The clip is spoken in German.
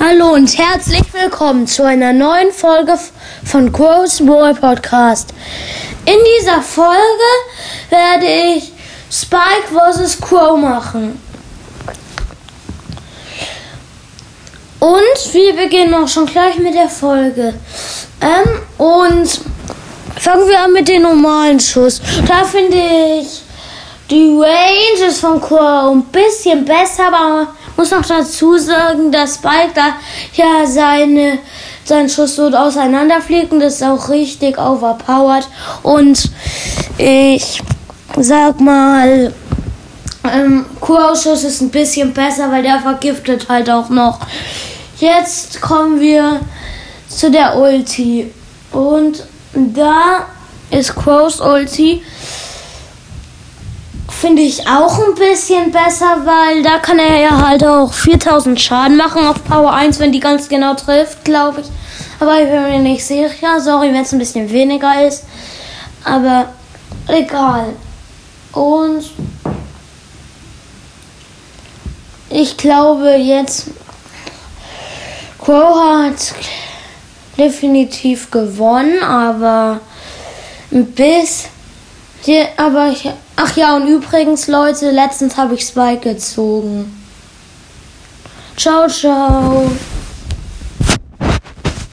Hallo und herzlich willkommen zu einer neuen Folge von Crow's Ball Podcast. In dieser Folge werde ich Spike vs. Crow machen. Und wir beginnen auch schon gleich mit der Folge. Ähm, und fangen wir an mit dem normalen Schuss. Da finde ich die Range ist von Crow ein bisschen besser, aber muss noch dazu sagen, dass Spike da ja seine, sein Schuss so auseinanderfliegt und ist auch richtig overpowered. Und ich sag mal, ähm, Schuss ist ein bisschen besser, weil der vergiftet halt auch noch. Jetzt kommen wir zu der Ulti. Und da ist Crows Ulti finde ich auch ein bisschen besser, weil da kann er ja halt auch 4000 Schaden machen auf Power 1, wenn die ganz genau trifft, glaube ich. Aber ich bin mir nicht sicher. Sorry, wenn es ein bisschen weniger ist. Aber egal. Und ich glaube jetzt, Crow hat definitiv gewonnen, aber ein bisschen. Aber ich Ach ja, und übrigens, Leute, letztens habe ich Spike gezogen. Ciao, ciao.